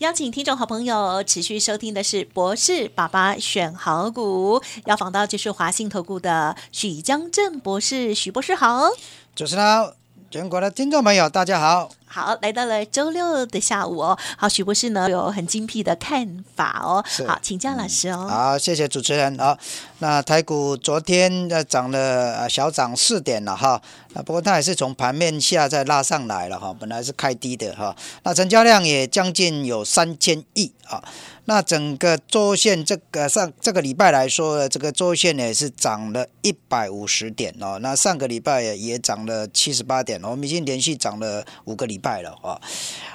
邀请听众好朋友持续收听的是博士爸爸选好股，要访到就是华信投顾的许江正博士，许博士好。主持人好，全国的听众朋友大家好。好，来到了周六的下午哦。好，许博士呢有很精辟的看法哦。好，请教老师哦。好，谢谢主持人好，那台股昨天呃涨了呃小涨四点了哈。啊，不过它也是从盘面下再拉上来了哈。本来是开低的哈。那成交量也将近有三千亿啊。那整个周线这个上这个礼拜来说，这个周线呢是涨了一百五十点哦。那上个礼拜也涨了七十八点，我们已经连续涨了五个礼拜了啊。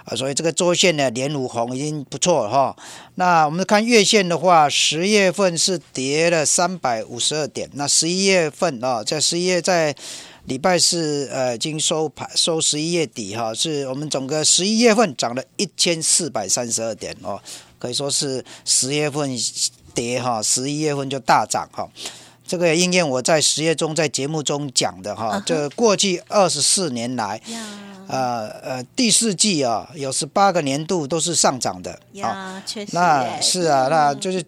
啊，所以这个周线呢连五红已经不错了哈。那我们看月线的话，十月份是跌了三百五十二点，那十一月份啊，在十一月在礼拜四呃已经收盘收十一月底哈，是我们整个十一月份涨了一千四百三十二点哦。可以说是十月份跌哈，十一月份就大涨哈。这个也应验我在十月中在节目中讲的哈。这过去二十四年来，呃呃，第四季啊有十八个年度都是上涨的啊。确实，那是啊，那就是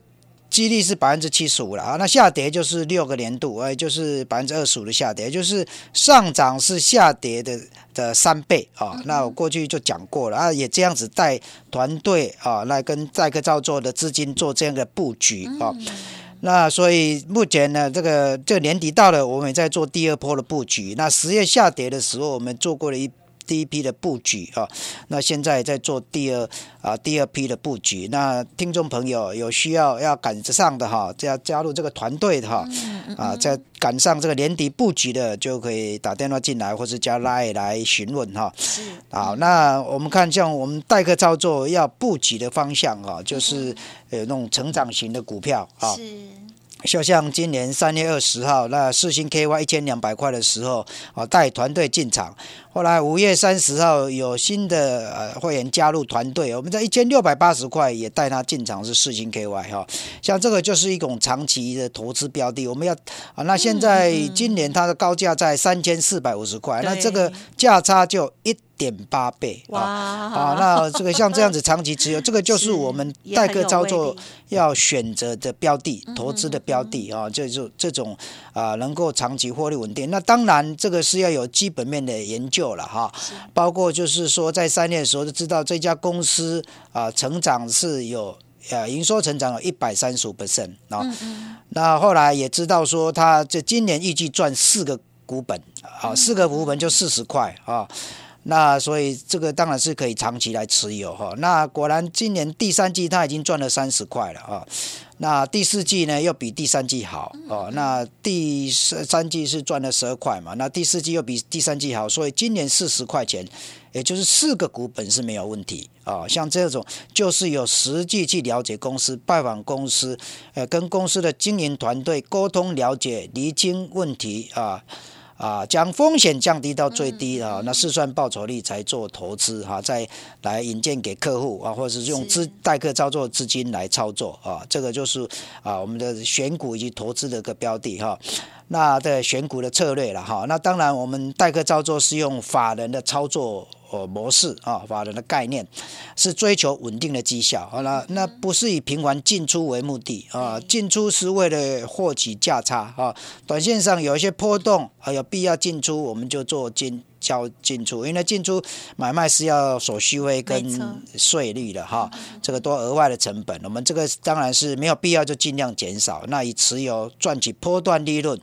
几率是百分之七十五了啊。那下跌就是六个年度，哎，就是百分之二十五的下跌，就是上涨是下跌的。的三倍啊，那我过去就讲过了啊，也这样子带团队啊，来跟载客造作的资金做这样的布局啊，那所以目前呢，这个这年底到了，我们也在做第二波的布局。那十月下跌的时候，我们做过了一。第一批的布局啊，那现在在做第二啊第二批的布局。那听众朋友有需要要赶得上的哈，要加入这个团队的哈，啊，在赶上这个年底布局的，就可以打电话进来，或是加 line 来询问哈。好，那我们看像我们代客操作要布局的方向啊，就是呃那种成长型的股票啊。就像今年三月二十号，那四星 KY 一千两百块的时候，啊，带团队进场。后来五月三十号有新的呃会员加入团队，我们在一千六百八十块也带他进场是四星 KY 哈。像这个就是一种长期的投资标的，我们要啊，那现在今年它的高价在三千四百五十块，那这个价差就一。点八倍啊啊！那这个像这样子长期持有，这个就是我们代客操作要选择的标的、投资的标的啊，这就这种啊能够长期获利稳定。那当然这个是要有基本面的研究了哈，包括就是说在三年的时候就知道这家公司啊成长是有呃营收成长有一百三十五 percent 啊，那后来也知道说它这今年预计赚四个股本啊，四个股本就四十块啊。那所以这个当然是可以长期来持有哈。那果然今年第三季它已经赚了三十块了啊。那第四季呢又比第三季好哦。那第三季是赚了十二块嘛。那第四季又比第三季好，所以今年四十块钱，也就是四个股本是没有问题啊。像这种就是有实际去了解公司、拜访公司，呃，跟公司的经营团队沟通、了解、厘清问题啊。啊，将风险降低到最低啊，那试算报酬率才做投资哈，再来引荐给客户啊，或者是用资代客操作资金来操作啊，这个就是啊我们的选股以及投资的一个标的哈。那的选股的策略了哈，那当然我们代客操作是用法人的操作。哦，模式啊，法人的概念是追求稳定的绩效，好了，那不是以频繁进出为目的啊，进出是为了获取价差啊，短线上有一些波动啊，有必要进出，我们就做进交进出，因为进出买卖是要手续费跟税率的哈，这个多额外的成本，我们这个当然是没有必要就尽量减少，那以持有赚取波段利润。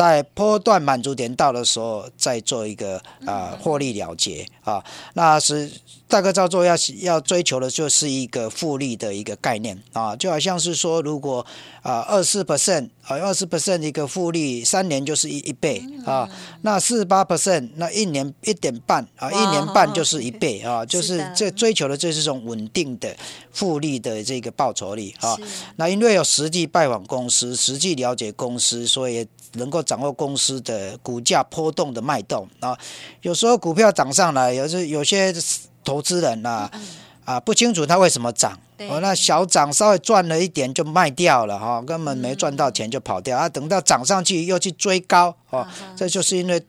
在波段满足点到的时候，再做一个啊获利了结啊，那是大哥照做要要追求的就是一个复利的一个概念啊，就好像是说，如果啊二四 percent 啊，二十 percent 一个复利，三年就是一一倍啊。那四十八 percent，那一年一点半啊，一年半就是一倍啊，就是这追求的这是种稳定的复利的这个报酬率啊。那因为有实际拜访公司，实际了解公司，所以能够掌握公司的股价波动的脉动啊。有时候股票涨上来，有时有些投资人呐。啊，不清楚它为什么涨，哦，那小涨稍微赚了一点就卖掉了哈，根本没赚到钱就跑掉啊，等到涨上去又去追高哦，这就是因为。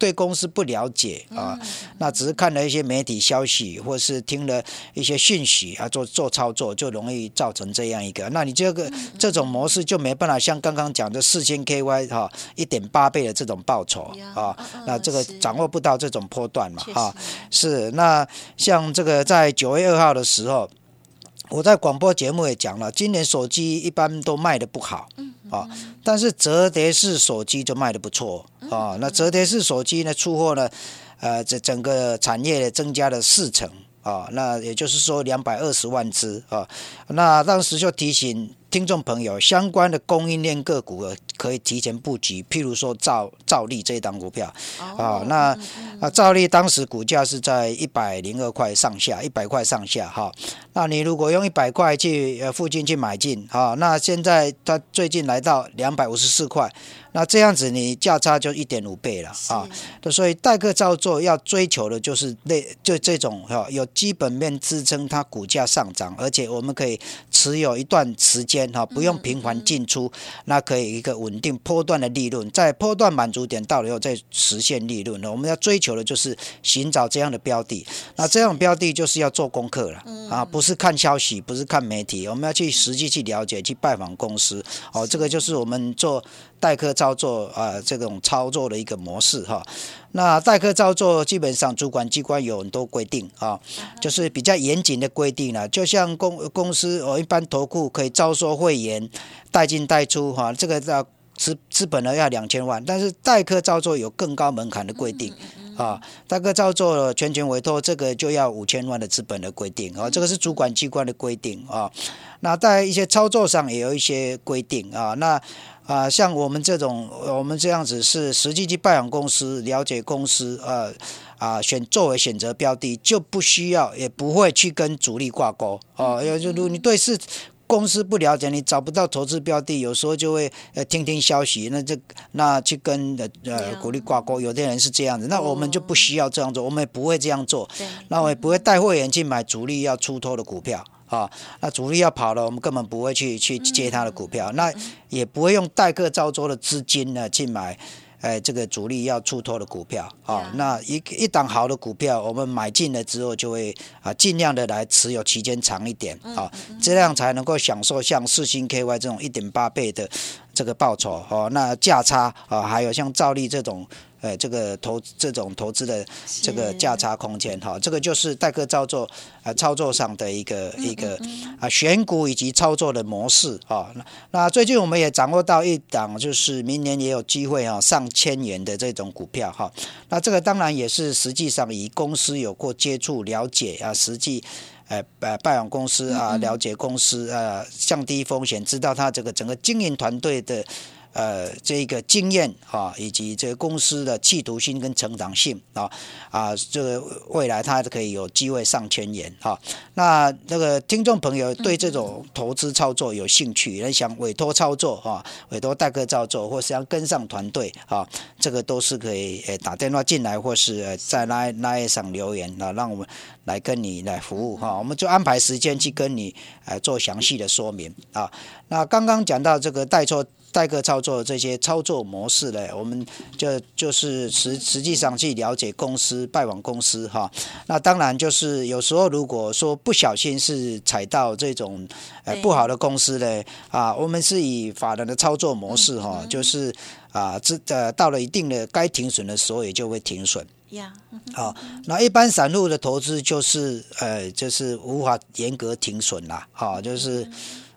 对公司不了解啊，那只是看了一些媒体消息，或是听了一些讯息啊，做做操作就容易造成这样一个。那你这个这种模式就没办法像刚刚讲的四千 KY 哈一点八倍的这种报酬啊，那这个掌握不到这种波段嘛哈。是那像这个在九月二号的时候，我在广播节目也讲了，今年手机一般都卖的不好。啊，但是折叠式手机就卖的不错啊。那折叠式手机呢，出货呢，呃，这整个产业增加了四成啊。那也就是说两百二十万只啊。那当时就提醒。听众朋友，相关的供应链个股可以提前布局，譬如说兆兆利这一档股票啊，那啊兆利当时股价是在一百零二块上下，一百块上下哈。那你如果用一百块去呃附近去买进啊，那现在它最近来到两百五十四块。那这样子，你价差就一点五倍了啊！所以代客操作要追求的就是那就这种哈，有基本面支撑它股价上涨，而且我们可以持有一段时间哈，不用频繁进出，那可以一个稳定波段的利润，在波段满足点到了以后再实现利润。我们要追求的就是寻找这样的标的，那这样标的就是要做功课了啊，不是看消息，不是看媒体，我们要去实际去了解，去拜访公司哦，这个就是我们做。代客操作啊，这种操作的一个模式哈。那代客操作基本上主管机关有很多规定啊，就是比较严谨的规定了。就像公公司哦，一般投顾可以招收会员，代进代出哈，这个要资资本呢要两千万，但是代客操作有更高门槛的规定啊。大哥照做了全权委托这个就要五千万的资本的规定啊，这个是主管机关的规定啊。那在一些操作上也有一些规定啊，那。啊，像我们这种，我们这样子是实际去拜访公司，了解公司，呃，啊，选作为选择标的，就不需要，也不会去跟主力挂钩哦。要就如你对是公司不了解，你找不到投资标的，有时候就会呃听听消息，那这那去跟呃呃鼓励挂钩，有的人是这样子，那我们就不需要这样做，我们也不会这样做，那我也不会带会员去买主力要出脱的股票。啊，那主力要跑了，我们根本不会去去接他的股票，那也不会用代客招租的资金呢去买，哎，这个主力要出脱的股票啊。那一一档好的股票，我们买进了之后，就会啊尽量的来持有期间长一点啊，这样才能够享受像四星 KY 这种一点八倍的这个报酬哦。那价差啊，还有像兆利这种。呃，这个投这种投资的这个价差空间哈，这个就是代客操作啊操作上的一个一个啊选股以及操作的模式啊。那那最近我们也掌握到一档，就是明年也有机会啊上千元的这种股票哈。那这个当然也是实际上以公司有过接触了解啊，实际呃呃拜访公司啊，了解公司啊，降低风险，知道他这个整个经营团队的。呃，这个经验啊，以及这个公司的企图心跟成长性啊，啊，这个未来它可以有机会上千元啊。那那个听众朋友对这种投资操作有兴趣，也想委托操作啊，委托代客操作，或是要跟上团队啊，这个都是可以呃打电话进来，或是在那那一上留言啊，让我们来跟你来服务哈。我们就安排时间去跟你呃做详细的说明啊。那刚刚讲到这个代错。代客操作这些操作模式呢，我们就就是实实际上去了解公司、拜访公司哈。那当然就是有时候如果说不小心是踩到这种呃不好的公司呢，啊，我们是以法人的操作模式哈，就是啊，这呃到了一定的该停损的时候也就会停损。呀，好，那一般散户的投资就是呃就是无法严格停损啦，好，就是。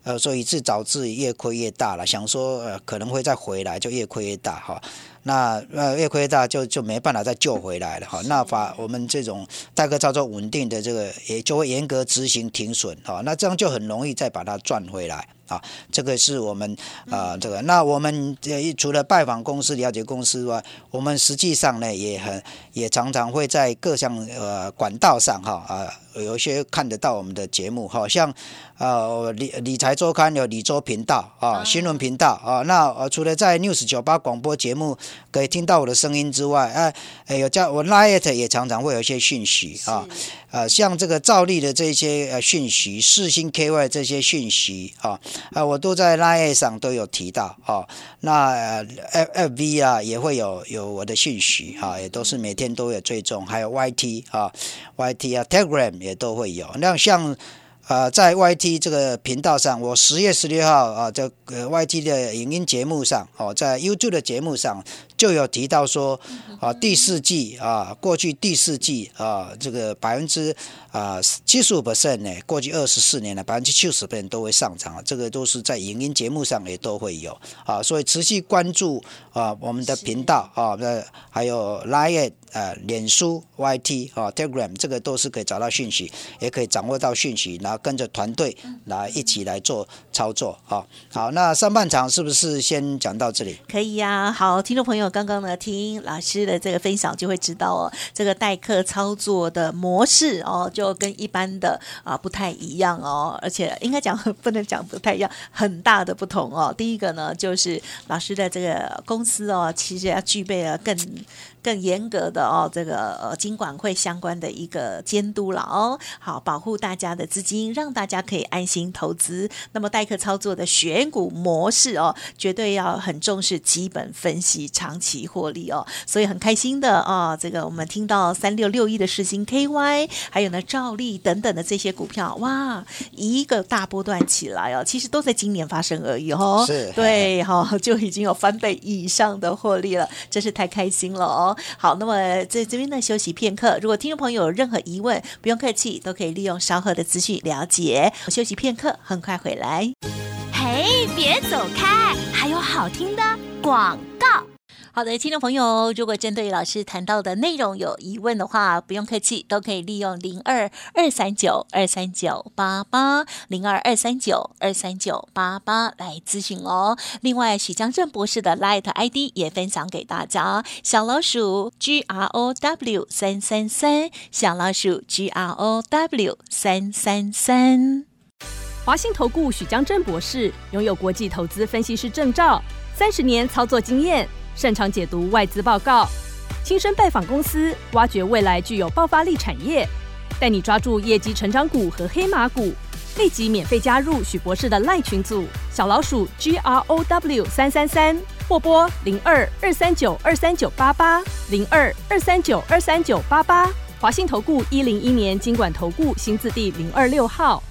呃，所以自导自越亏越大了。想说呃可能会再回来，就越亏越大哈。那呃越亏越大，就就没办法再救回来了哈。那把我们这种代客操作稳定的这个，也就会严格执行停损哈。那这样就很容易再把它赚回来啊，这个是我们啊这个。那我们呃除了拜访公司、了解公司外，我们实际上呢也很也常常会在各项呃管道上哈啊。有一些看得到我们的节目，好像呃理理财周刊有理周频道啊，新闻频道啊。那呃除了在 News 九八广播节目可以听到我的声音之外，哎，有叫我 Light 也常常会有一些讯息啊，呃，像这个照例的这些呃讯息，四星 KY 这些讯息啊，啊，我都在 Light 上都有提到啊。那 FFV 啊也会有有我的讯息啊，也都是每天都有追踪，还有 YT 啊，YT 啊，Telegram。也都会有，那像，呃，在 YT 这个频道上，我十月十六号啊，这个 YT 的影音节目上，哦，在 YouTube 的节目上。就有提到说，啊，第四季啊，过去第四季啊，这个百分之啊七十五 percent 呢，过去二十四年呢，百分之七十 percent 都会上涨，这个都是在影音节目上也都会有啊，所以持续关注啊我们的频道啊，那还有 Line 啊、脸书、YT 啊、Telegram，这个都是可以找到讯息，也可以掌握到讯息，然后跟着团队来一起来做操作啊。好，那上半场是不是先讲到这里？可以呀，好，听众朋友。刚刚呢，听老师的这个分享，就会知道哦，这个代课操作的模式哦，就跟一般的啊不太一样哦，而且应该讲不能讲不太一样，很大的不同哦。第一个呢，就是老师的这个公司哦，其实要具备了更。更严格的哦，这个呃金管会相关的一个监督了哦，好保护大家的资金，让大家可以安心投资。那么代客操作的选股模式哦，绝对要很重视基本分析、长期获利哦。所以很开心的啊，这个我们听到三六六一的世星 KY，还有呢兆利等等的这些股票，哇，一个大波段起来哦，其实都在今年发生而已哦。是，对哈，就已经有翻倍以上的获利了，真是太开心了好，那么在这边呢休息片刻。如果听众朋友有任何疑问，不用客气，都可以利用稍后的资讯了解。休息片刻，很快回来。嘿，别走开，还有好听的广告。好的，听众朋友，如果针对老师谈到的内容有疑问的话，不用客气，都可以利用零二二三九二三九八八零二二三九二三九八八来咨询哦。另外，许江正博士的 Light ID 也分享给大家，小老鼠 G R O W 三三三，小老鼠 G R O W 三三三。华信投顾许江正博士拥有国际投资分析师证照，三十年操作经验。擅长解读外资报告，亲身拜访公司，挖掘未来具有爆发力产业，带你抓住业绩成长股和黑马股。立即免费加入许博士的赖群组，小老鼠 G R O W 三三三，或拨零二二三九二三九八八零二二三九二三九八八。华信投顾一零一年经管投顾新字第零二六号。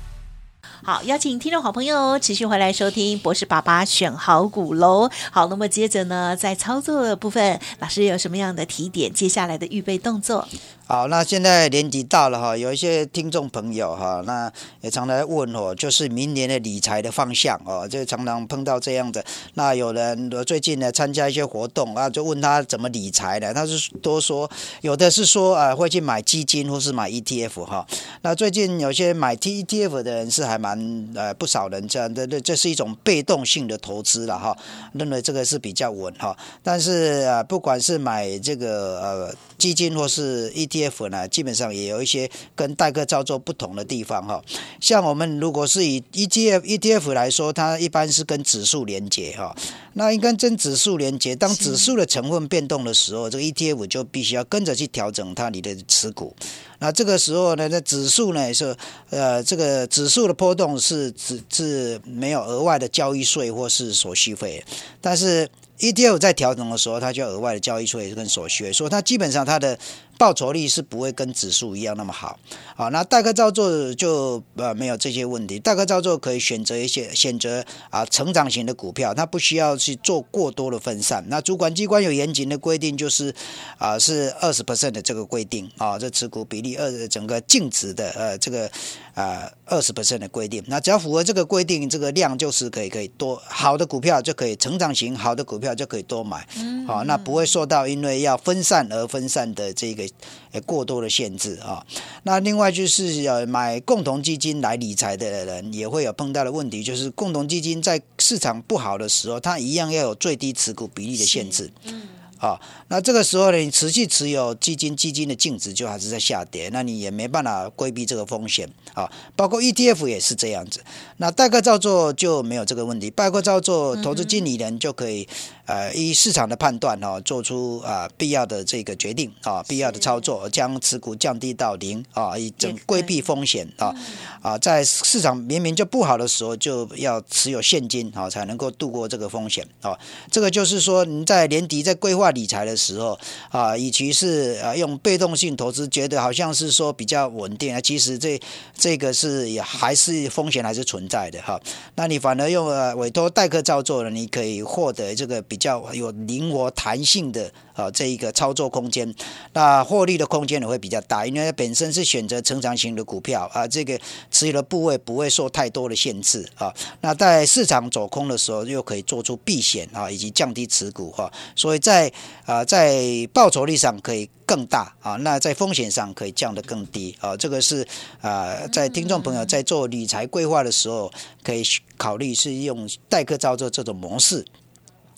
好，邀请听众好朋友持续回来收听博士爸爸选好股喽。好，那么接着呢，在操作的部分，老师有什么样的提点？接下来的预备动作？好，那现在年底到了哈，有一些听众朋友哈，那也常来问我，就是明年的理财的方向哦，就常常碰到这样的。那有人最近呢参加一些活动啊，就问他怎么理财的？他是多说，有的是说啊会去买基金或是买 ETF 哈。那最近有些买 T ETF 的人是还蛮呃不少人这样的，这这是一种被动性的投资了哈，认为这个是比较稳哈。但是啊，不管是买这个呃基金或是一 ETF。呢，基本上也有一些跟代客操作不同的地方哈。像我们如果是以 ETF ETF 来说，它一般是跟指数连接哈。那应该跟指数连接，当指数的成分变动的时候，这个 ETF 就必须要跟着去调整它你的持股。那这个时候呢，那指数呢是呃，这个指数的波动是只是没有额外的交易税或是手续费，但是 ETF 在调整的时候，它就额外的交易税跟手续费，所以它基本上它的。报酬率是不会跟指数一样那么好，好，那代客操作就呃没有这些问题。代客操作可以选择一些选择啊成长型的股票，它不需要去做过多的分散。那主管机关有严谨的规定，就是啊是二十 percent 的这个规定啊，这持股比例二整个净值的呃这个啊二十 percent 的规定。那只要符合这个规定，这个量就是可以可以多好的股票就可以成长型好的股票就可以多买，好，那不会受到因为要分散而分散的这个。呃过多的限制啊。那另外就是呃买共同基金来理财的人也会有碰到的问题，就是共同基金在市场不好的时候，它一样要有最低持股比例的限制。嗯。啊，那这个时候呢，你持续持有基金，基金的净值就还是在下跌，那你也没办法规避这个风险啊。包括 ETF 也是这样子，那代客照做就没有这个问题，代客照做投资经理人就可以。呃，依市场的判断哈，做出啊必要的这个决定啊，必要的操作，将持股降低到零啊，以整规避风险啊啊，在市场明明就不好的时候，就要持有现金啊，才能够度过这个风险啊。这个就是说，您在年底在规划理财的时候啊，以其是啊用被动性投资，觉得好像是说比较稳定啊，其实这这个是也还是风险还是存在的哈。那你反而用呃委托代客照做了，你可以获得这个。比较有灵活弹性的啊，这一个操作空间，那获利的空间也会比较大，因为它本身是选择成长型的股票啊，这个持有的部位不会受太多的限制啊。那在市场走空的时候，又可以做出避险啊，以及降低持股哈。所以在啊，在报酬率上可以更大啊，那在风险上可以降得更低啊。这个是啊，在听众朋友在做理财规划的时候，可以考虑是用代客操作这种模式。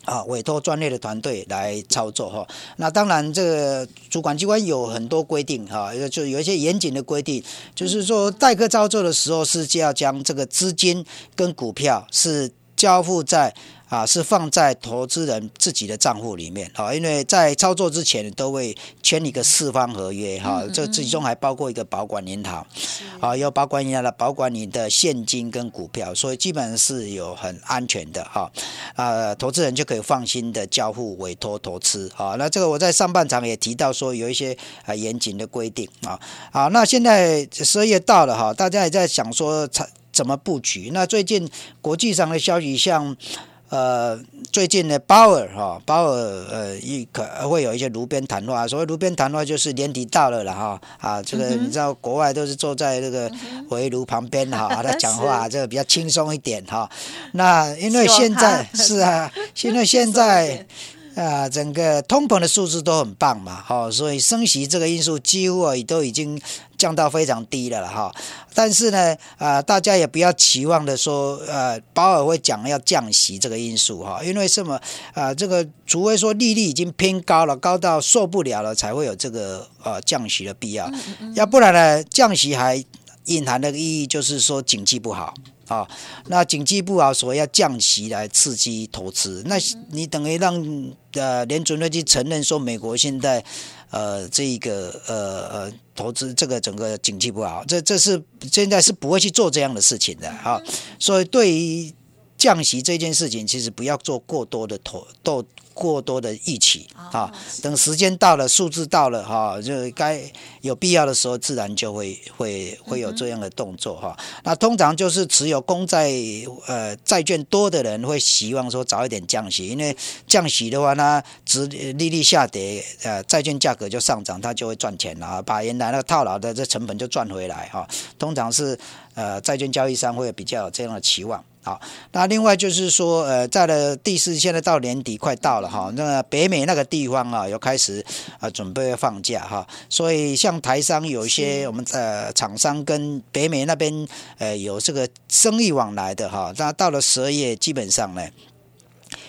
啊，委托专业的团队来操作哈。那当然，这个主管机关有很多规定哈，就有一些严谨的规定，就是说代客操作的时候是就要将这个资金跟股票是交付在。啊，是放在投资人自己的账户里面啊，因为在操作之前都会签一个四方合约哈，这其中还包括一个保管银行，啊，要保管银行的保管你的现金跟股票，所以基本上是有很安全的哈，啊，投资人就可以放心的交付委托投资啊。那这个我在上半场也提到说有一些啊严谨的规定啊，好，那现在十二月到了哈，大家也在想说怎怎么布局？那最近国际上的消息像。呃，最近呢，鲍尔哈，鲍尔呃，一可会有一些炉边谈话。所谓炉边谈话，就是年底到了了哈啊，这个你知道，国外都是坐在这个围炉旁边哈，他讲话这个比较轻松一点哈。那因为现在 是啊，因为现在。啊，整个通膨的数字都很棒嘛，哈，所以升息这个因素几乎啊都已经降到非常低了了哈。但是呢，啊，大家也不要期望的说，呃，鲍尔会讲要降息这个因素哈，因为什么啊？这个除非说利率已经偏高了，高到受不了了，才会有这个呃降息的必要，要不然呢，降息还隐含的意义就是说经济不好。啊，那经济不好，所以要降息来刺激投资。那你等于让呃联准会去承认说美国现在呃这个呃呃投资这个整个经济不好，这这是现在是不会去做这样的事情的啊。所以对于降息这件事情，其实不要做过多的投都。过多的预期啊，等时间到了，数字到了哈，就该有必要的时候，自然就会会会有这样的动作哈。那通常就是持有公债呃债券多的人会希望说早一点降息，因为降息的话呢，值利率下跌，呃债券价格就上涨，它就会赚钱了，把原来那个套牢的这成本就赚回来哈。通常是呃债券交易商会比较有这样的期望。好，那另外就是说，呃，在了第四，现在到年底快到了哈，那北美那个地方啊，又开始啊准备放假哈，所以像台商有一些我们呃厂商跟北美那边呃有这个生意往来的哈，那到了十二月基本上呢，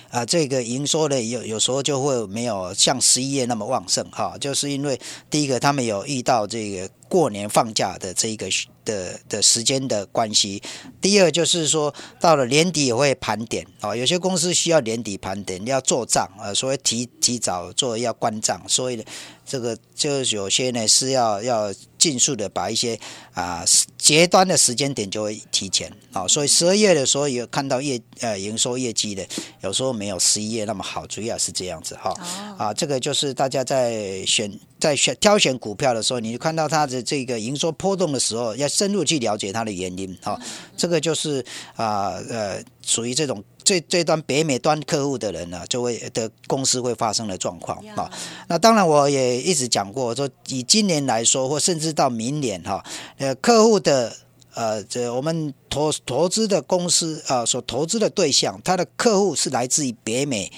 啊这个营收呢有有时候就会没有像十一月那么旺盛哈，就是因为第一个他们有遇到这个过年放假的这一个。的的时间的关系，第二就是说，到了年底也会盘点啊，有些公司需要年底盘点，要做账啊，所以提提早做要关账，所以这个就有些呢是要要。迅速的把一些啊截端的时间点就会提前。啊，所以十二月的时候有看到业呃营收业绩的，有时候没有十一月那么好，主要是这样子哈。啊，这个就是大家在选在选挑选股票的时候，你就看到它的这个营收波动的时候，要深入去了解它的原因哈，这个就是啊呃属于这种。这这端北美端客户的人呢，就会的公司会发生的状况啊。那当然，我也一直讲过，说以今年来说，或甚至到明年哈，呃，客户的呃，这我们投投资的公司啊，所投资的对象，他的客户是来自于北美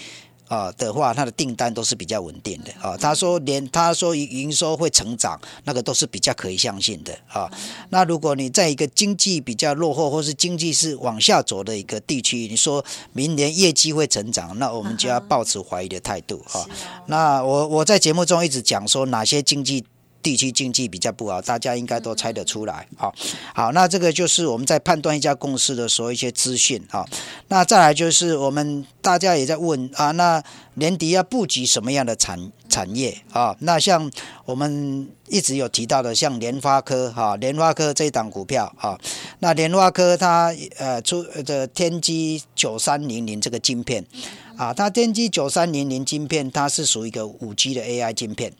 啊的话，它的订单都是比较稳定的啊。他说连他说营收会成长，那个都是比较可以相信的啊。那如果你在一个经济比较落后，或是经济是往下走的一个地区，你说明年业绩会成长，那我们就要抱持怀疑的态度啊。那我我在节目中一直讲说哪些经济。地区经济比较不好，大家应该都猜得出来。好，好，那这个就是我们在判断一家公司的时候一些资讯啊。那再来就是我们大家也在问啊，那年底要布局什么样的产产业啊？那像我们一直有提到的，像联发科哈，联发科这一档股票啊，那联发科它呃出的天玑九三零零这个晶片啊，它天玑九三零零晶片，它是属于一个五 G 的 AI 晶片，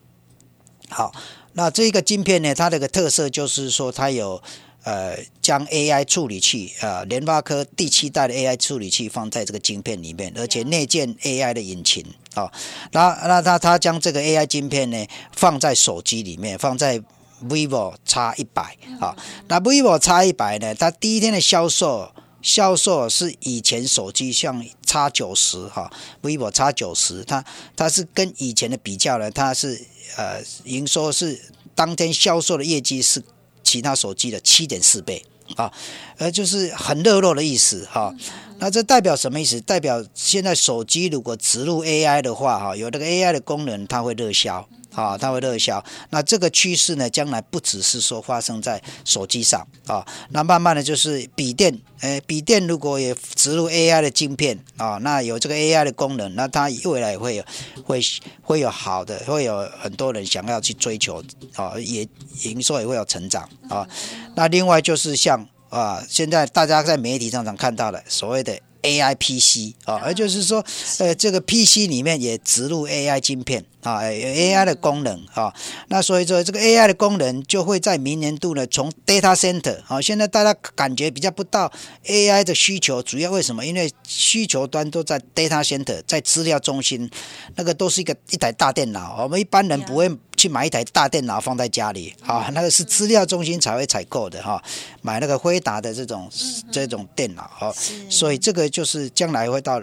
好。那这个晶片呢，它的个特色就是说，它有呃将 AI 处理器啊，联发科第七代的 AI 处理器放在这个晶片里面，而且内建 AI 的引擎啊。那那它它将这个 AI 晶片呢放在手机里面，放在 vivo X 一百啊。那 vivo X 一百呢，它第一天的销售销售是以前手机像叉九十哈，vivo 叉九十，它它是跟以前的比较呢，它是。呃，营收是当天销售的业绩是其他手机的七点四倍啊，呃，就是很热络的意思哈。那这代表什么意思？代表现在手机如果植入 AI 的话哈，有这个 AI 的功能，它会热销。啊，它会热销。那这个趋势呢，将来不只是说发生在手机上啊，那慢慢的就是笔电，诶，笔电如果也植入 AI 的晶片啊，那有这个 AI 的功能，那它未来会有会会有好的，会有很多人想要去追求啊，也营收也会有成长啊。那另外就是像啊，现在大家在媒体上常看到的所谓的。A I P C 啊，而就是说，呃，这个 P C 里面也植入 A I 晶片啊，A I 的功能啊，那所以说这个 A I 的功能就会在明年度呢，从 Data Center 啊，现在大家感觉比较不到 A I 的需求，主要为什么？因为需求端都在 Data Center，在资料中心，那个都是一个一台大电脑，我们一般人不会。去买一台大电脑放在家里，啊，那个是资料中心才会采购的哈。买那个辉达的这种这种电脑，哈，所以这个就是将来会到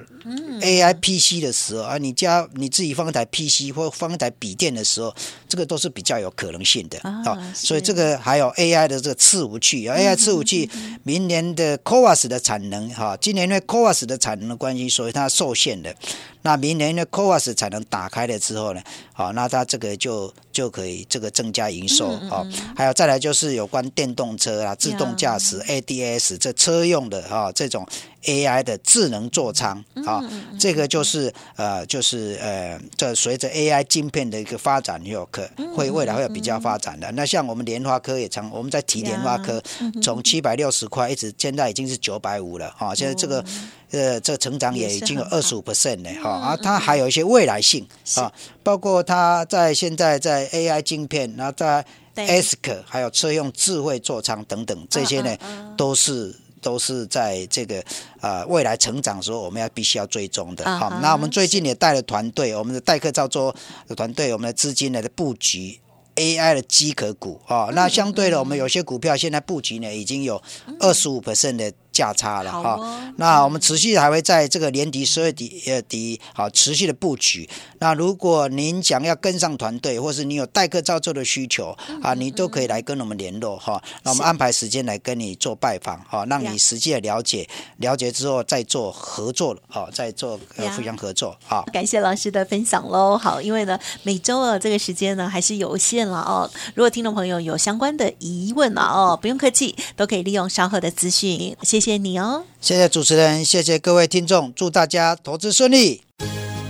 A I P C 的时候啊，你家你自己放一台 P C 或放一台笔电的时候，这个都是比较有可能性的啊。所以这个还有 A I 的这个伺服器，A I 伺服器明年的 c o a s 的产能哈，今年因为 c o a s 的产能的关系，所以它受限的。那明年的 c o a s 产能打开了之后呢，好，那它这个就就可以这个增加营收啊。还有再来就是有关电动车啊、自动驾驶 ADS 这车用的哈这种。AI 的智能座舱啊，这个就是呃，就是呃，这随着 AI 晶片的一个发展，有可会未来会有比较发展的。那像我们联发科也成我们在提联发科，从七百六十块一直现在已经是九百五了哈。现在这个呃，这成长也已经有二十五 percent 了哈。啊，它还有一些未来性啊，包括它在现在在 AI 晶片，然后在 ASIC 还有车用智慧座舱等等这些呢，都是。都是在这个呃未来成长的时候，我们要必须要追踪的。好，那我们最近也带了团队，我们的代客造作团队，我们的资金呢的布局。AI 的机壳股啊，那相对的，我们有些股票现在布局呢，已经有二十五 percent 的价差了哈。那我们持续还会在这个年底十二底呃底好持续的布局。那如果您想要跟上团队，或是你有代客照做的需求啊，你都可以来跟我们联络哈。那我们安排时间来跟你做拜访哈，让你实际的了解，了解之后再做合作了哈，再做呃互相合作好，感谢老师的分享喽。好，因为呢每周啊这个时间呢还是有限。了哦，如果听众朋友有相关的疑问啊哦，不用客气，都可以利用稍后的资讯。谢谢谢你哦，谢谢主持人，谢谢各位听众，祝大家投资顺利。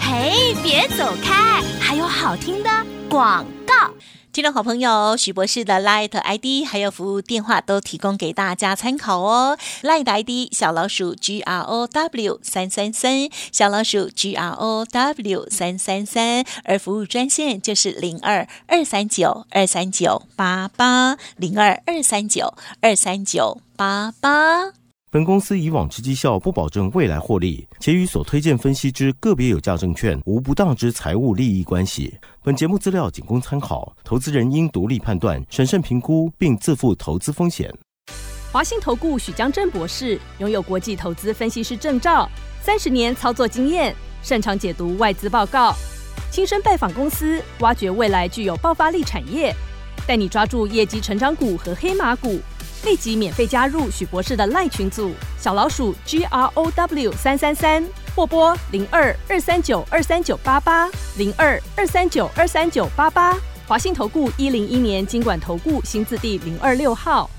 嘿，别走开，还有好听的广告。听众好朋友，许博士的 Light ID 还有服务电话都提供给大家参考哦。Light ID 小老鼠 G R O W 三三三，小老鼠 G R O W 三三三，而服务专线就是零二二三九二三九八八零二二三九二三九八八。本公司以往之绩效不保证未来获利，且与所推荐分析之个别有价证券无不当之财务利益关系。本节目资料仅供参考，投资人应独立判断、审慎评估，并自负投资风险。华信投顾许江正博士拥有国际投资分析师证照，三十年操作经验。擅长解读外资报告，亲身拜访公司，挖掘未来具有爆发力产业，带你抓住业绩成长股和黑马股。立即免费加入许博士的赖群组，小老鼠 G R O W 三三三，或拨零二二三九二三九八八零二二三九二三九八八。华信投顾一零一年经管投顾新字第零二六号。